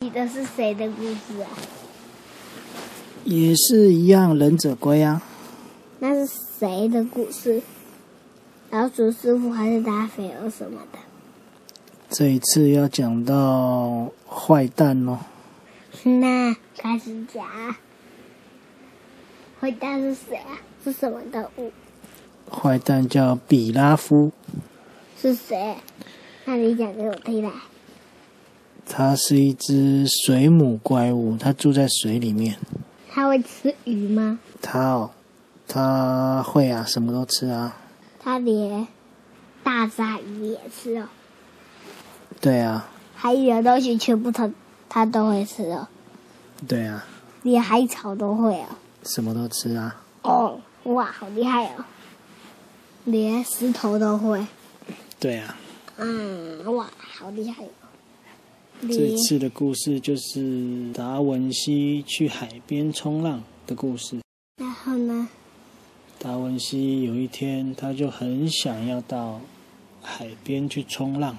你的是谁的故事啊？也是一样，忍者龟啊。那是谁的故事？老鼠师傅还是达菲尔什么的？这一次要讲到坏蛋哦。那开始讲。坏蛋是谁啊？是什么动物？坏蛋叫比拉夫。是谁？那你讲给我听来。它是一只水母怪物，它住在水里面。它会吃鱼吗？它哦，它会啊，什么都吃啊。它连大鲨鱼也吃哦。对啊。海里的东西全部它它都会吃哦。对啊。连海草都会啊。什么都吃啊。哦，哇，好厉害哦！连石头都会。对啊。嗯，哇，好厉害哦！这次的故事就是达文西去海边冲浪的故事。然后呢？达文西有一天，他就很想要到海边去冲浪，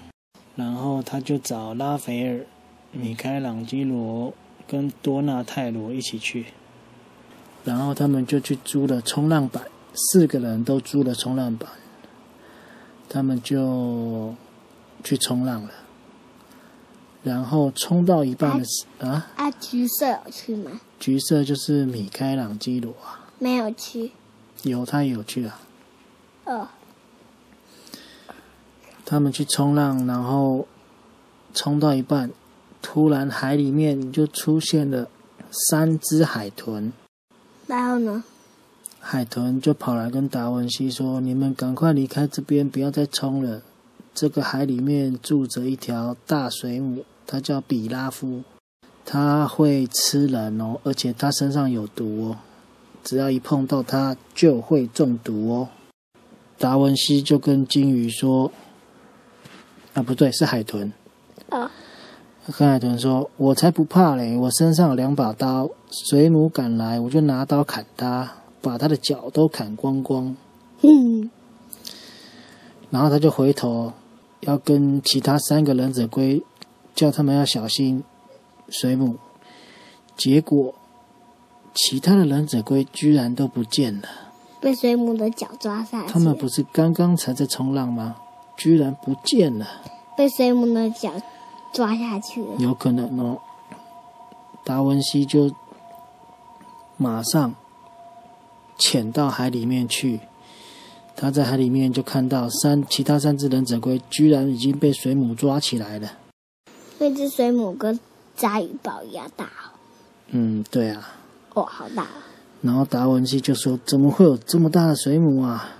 然后他就找拉斐尔、米开朗基罗跟多纳泰罗一起去，然后他们就去租了冲浪板，四个人都租了冲浪板，他们就去冲浪了。然后冲到一半的时啊啊，橘色有去吗？橘色就是米开朗基罗啊，没有去。有他有去啊。哦。他们去冲浪，然后冲到一半，突然海里面就出现了三只海豚。然后呢？海豚就跑来跟达文西说：“你们赶快离开这边，不要再冲了。这个海里面住着一条大水母。”它叫比拉夫，它会吃人哦，而且它身上有毒哦，只要一碰到它就会中毒哦。达文西就跟金鱼说：“啊，不对，是海豚。”啊，跟海豚说：“我才不怕嘞，我身上有两把刀，水母赶来我就拿刀砍它，把它的脚都砍光光。”嗯，然后他就回头要跟其他三个忍者龟。叫他们要小心水母，结果其他的忍者龟居然都不见了，被水母的脚抓下去。他们不是刚刚才在冲浪吗？居然不见了，被水母的脚抓下去了。有可能哦。达文西就马上潜到海里面去，他在海里面就看到三其他三只忍者龟居然已经被水母抓起来了。那只水母跟鲨鱼宝一样大哦。嗯，对啊。哦，好大。然后达文西就说：“怎么会有这么大的水母啊？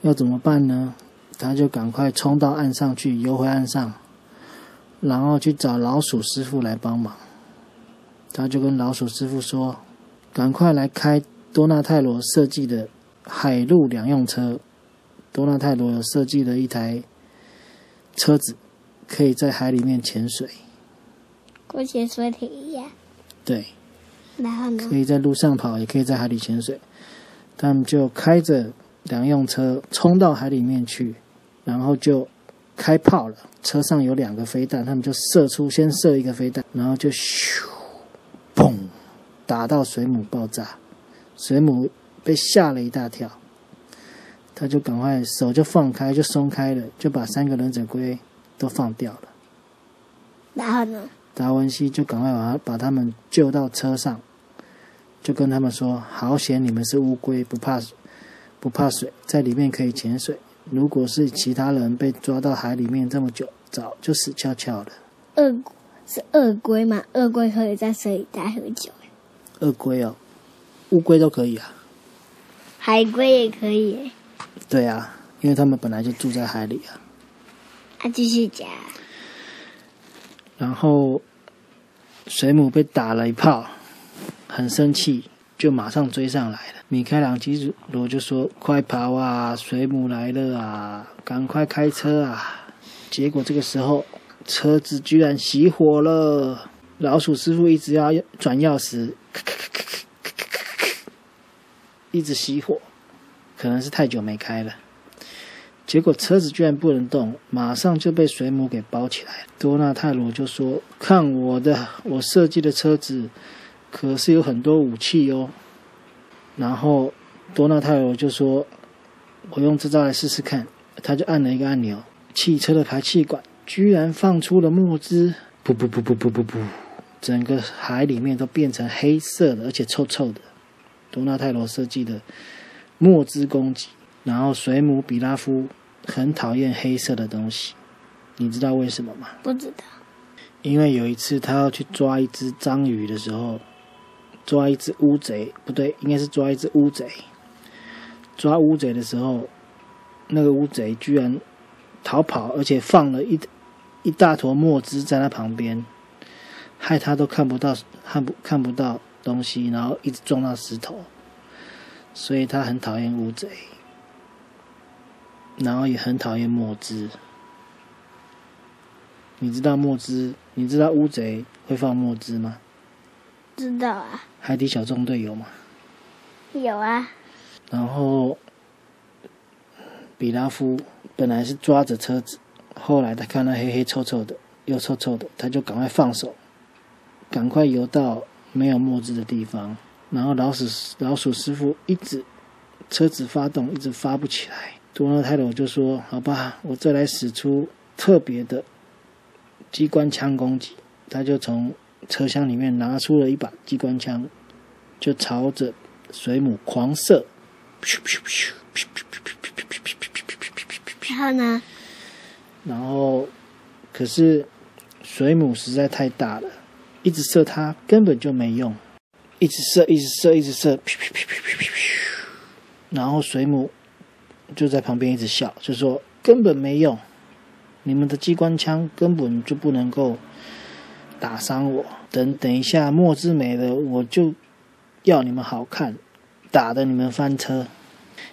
要怎么办呢？”他就赶快冲到岸上去，游回岸上，然后去找老鼠师傅来帮忙。他就跟老鼠师傅说：“赶快来开多纳泰罗设计的海陆两用车。多纳泰罗有设计了一台车子。”可以在海里面潜水，跟潜水艇一样。对。然后呢？可以在路上跑，也可以在海里潜水。他们就开着两用车冲到海里面去，然后就开炮了。车上有两个飞弹，他们就射出，先射一个飞弹，然后就咻，砰，打到水母爆炸。水母被吓了一大跳，他就赶快手就放开，就松开了，就把三个忍者龟。都放掉了，然后呢？达文西就赶快把他把他们救到车上，就跟他们说：“好险，你们是乌龟，不怕不怕水，在里面可以潜水。如果是其他人被抓到海里面这么久，早就死翘翘了。”鳄是鳄龟吗？鳄龟可以在水里待很久。鳄龟哦，乌龟都可以啊。海龟也可以。对啊，因为他们本来就住在海里啊。啊继续讲，然后水母被打了一炮，很生气，就马上追上来了。米开朗基罗就说：“快跑啊，水母来了啊，赶快开车啊！”结果这个时候，车子居然熄火了。老鼠师傅一直要转钥匙，一直熄火，可能是太久没开了。结果车子居然不能动，马上就被水母给包起来。多纳泰罗就说：“看我的，我设计的车子可是有很多武器哦。”然后多纳泰罗就说：“我用这招来试试看。”他就按了一个按钮，汽车的排气管居然放出了墨汁，噗噗噗噗噗噗噗，整个海里面都变成黑色的，而且臭臭的。多纳泰罗设计的墨汁攻击，然后水母比拉夫。很讨厌黑色的东西，你知道为什么吗？不知道。因为有一次他要去抓一只章鱼的时候，抓一只乌贼，不对，应该是抓一只乌贼。抓乌贼的时候，那个乌贼居然逃跑，而且放了一一大坨墨汁在他旁边，害他都看不到看不看不到东西，然后一直撞到石头，所以他很讨厌乌贼。然后也很讨厌墨汁，你知道墨汁？你知道乌贼会放墨汁吗？知道啊。海底小纵队有吗？有啊。然后，比拉夫本来是抓着车子，后来他看到黑黑臭臭的，又臭臭的，他就赶快放手，赶快游到没有墨汁的地方。然后老鼠老鼠师傅一直车子发动，一直发不起来。多纳泰罗就说：“好吧，我再来使出特别的机关枪攻击。”他就从车厢里面拿出了一把机关枪，就朝着水母狂射。然后呢？然后，可是水母实在太大了，一直射它根本就没用，一直射，一直射，一直射。然后水母。就在旁边一直笑，就说根本没用，你们的机关枪根本就不能够打伤我。等等一下，墨汁没了，我就要你们好看，打的你们翻车。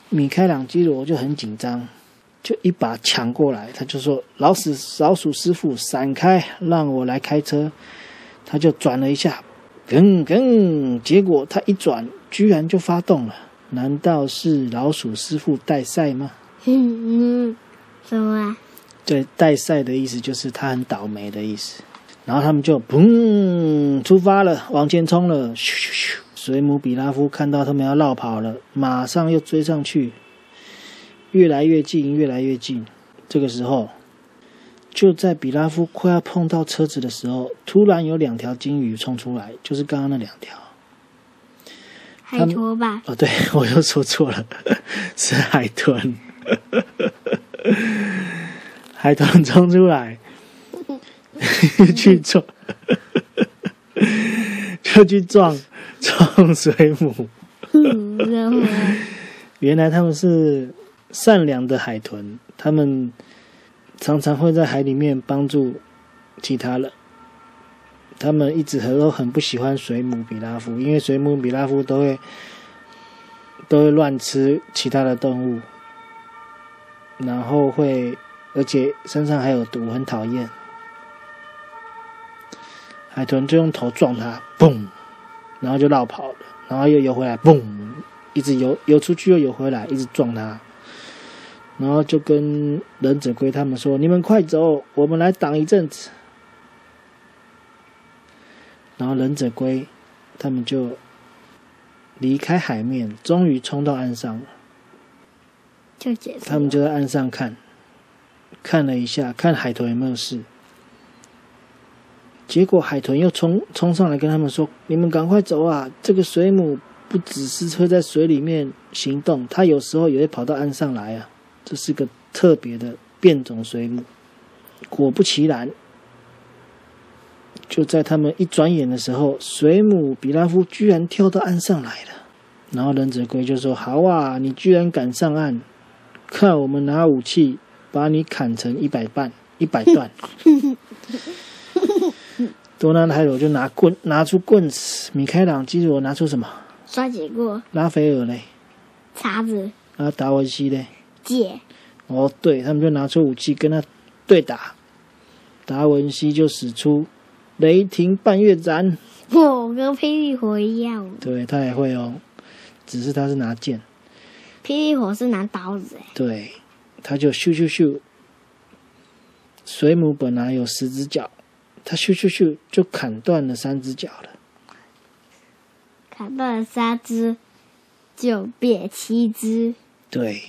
米开朗基罗就很紧张，就一把抢过来，他就说：“老鼠老鼠师傅，闪开，让我来开车。”他就转了一下，噔噔，结果他一转，居然就发动了。难道是老鼠师傅带赛吗？嗯嗯，什么？啊对，带赛的意思就是他很倒霉的意思。然后他们就砰出发了，往前冲了。咻咻咻！水母比拉夫看到他们要绕跑了，马上又追上去，越来越近，越来越近。这个时候，就在比拉夫快要碰到车子的时候，突然有两条金鱼冲出来，就是刚刚那两条。海豚吧？哦，对我又说错了，是海豚。海豚冲出来，去撞，就去撞撞水母。原来他们是善良的海豚，他们常常会在海里面帮助其他人。他们一直都很不喜欢水母比拉夫，因为水母比拉夫都会都会乱吃其他的动物，然后会而且身上还有毒，很讨厌。海豚就用头撞它，嘣，然后就绕跑了，然后又游回来，嘣，一直游游出去又游回来，一直撞它，然后就跟忍者龟他们说：“你们快走，我们来挡一阵子。”然后忍者龟，他们就离开海面，终于冲到岸上了。就结束。他们就在岸上看，看了一下，看海豚有没有事。结果海豚又冲冲上来跟他们说：“你们赶快走啊！这个水母不只是会在水里面行动，它有时候也会跑到岸上来啊！这是个特别的变种水母。”果不其然。就在他们一转眼的时候，水母比拉夫居然跳到岸上来了。然后忍者龟就说：“好啊，你居然敢上岸，看我们拿武器把你砍成一百半、一百段。” 多纳泰罗就拿棍，拿出棍子。米开朗基罗拿出什么？刷子过。拉斐尔嘞？叉子。啊，达文西嘞？剑。哦，对他们就拿出武器跟他对打。达文西就使出雷霆半月斩，我跟霹雳火一样，对他也会哦，只是他是拿剑，霹雳火是拿刀子哎。对，他就咻咻咻。水母本来有十只脚，他咻咻咻就砍断了三只脚了。砍断了三只，就变七只。对，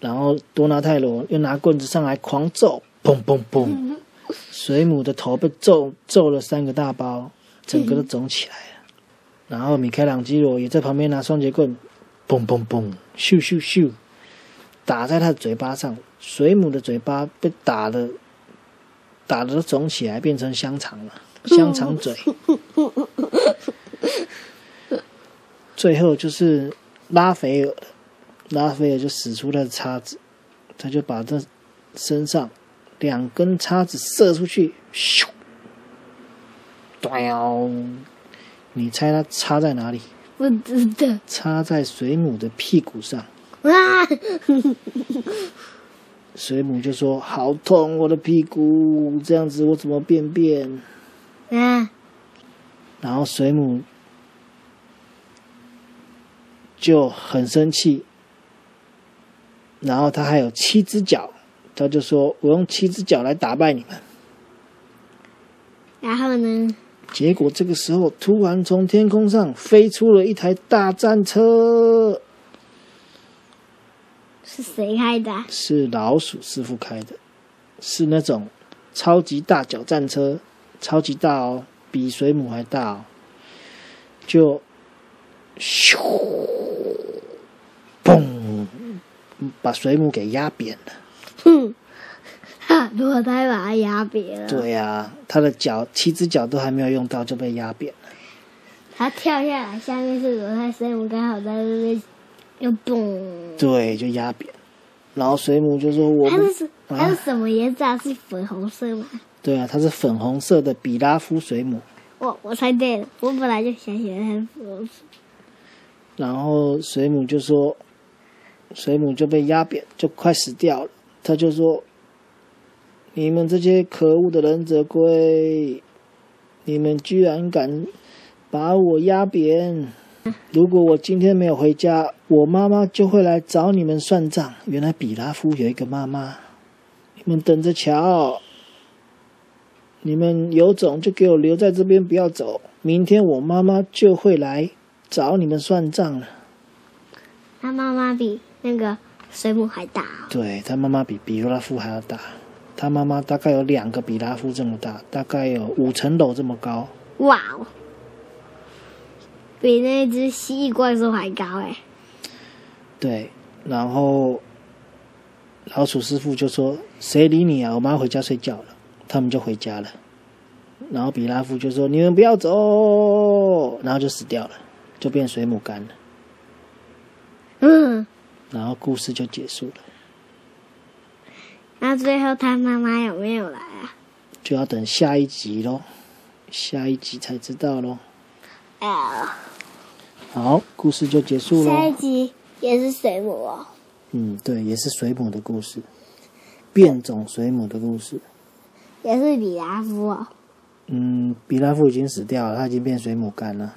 然后多纳泰罗又拿棍子上来狂揍，砰砰砰，水母的头被揍揍了三个大包，整个都肿起来了。然后米开朗基罗也在旁边拿双节棍，砰砰砰，咻咻咻，打在他的嘴巴上，水母的嘴巴被打的打的都肿起来，变成香肠了，香肠嘴。最后就是拉斐尔，拉斐尔就使出他的叉子，他就把这身上两根叉子射出去，咻，喵！你猜他插在哪里？不知道插在水母的屁股上。啊！水母就说：“好痛，我的屁股，这样子我怎么便便啊！？”然后水母就很生气，然后他还有七只脚，他就说：“我用七只脚来打败你们。然后呢？”结果这个时候，突然从天空上飞出了一台大战车，是谁开的啊？是老鼠师傅开的，是那种超级大脚战车，超级大哦，比水母还大哦，就咻，嘣，把水母给压扁了。哼！哈，如果他把它压扁了，对呀、他的脚七只脚都还没有用到就被压扁了。他跳下来，下面是轮胎水母，刚好在那边又蹦。对，就压扁。然后水母就说：“我不它是什它是什么颜色啊？是粉红色吗？对啊，它是粉红色的比拉夫水母。我我猜对了，我本来就想起来它是粉红色。然后水母就说，水母就被压扁，就快死掉了。他就说：“你们这些可恶的忍者龟，你们居然敢把我压扁！如果我今天没有回家，我妈妈就会来找你们算账。原来比拉夫有一个妈妈，你们等着瞧。你们有种就给我留在这边，不要走。明天我妈妈就会来找你们算账了。他妈妈比那个水母还大、哦。对他妈妈比比拉夫还要大，他妈妈大概有两个比拉夫这么大，大概有五层楼这么高。哇哦，比那只蜥蜴怪兽还高哎！对，然后老鼠师傅就说：“谁理你啊？我妈回家睡觉了。”他们就回家了。然后比拉夫就说：“你们不要走！”然后就死掉了，就变水母干了。嗯，然后故事就结束了，那最后他妈妈有没有来啊？就要等下一集喽，下一集才知道喽。哎好，故事就结束了。下一集也是水母哦。嗯，对，也是水母的故事，变种水母的故事。也是比拉夫哦，嗯，比拉夫已经死掉了，他已经变水母干了。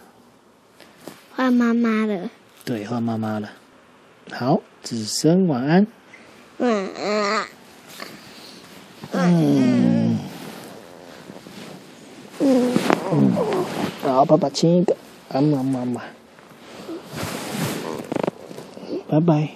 换妈妈了。对，换妈妈了。好，子生晚安。嗯啊，嗯嗯，好，爸爸亲一个，啊妈妈妈，拜拜。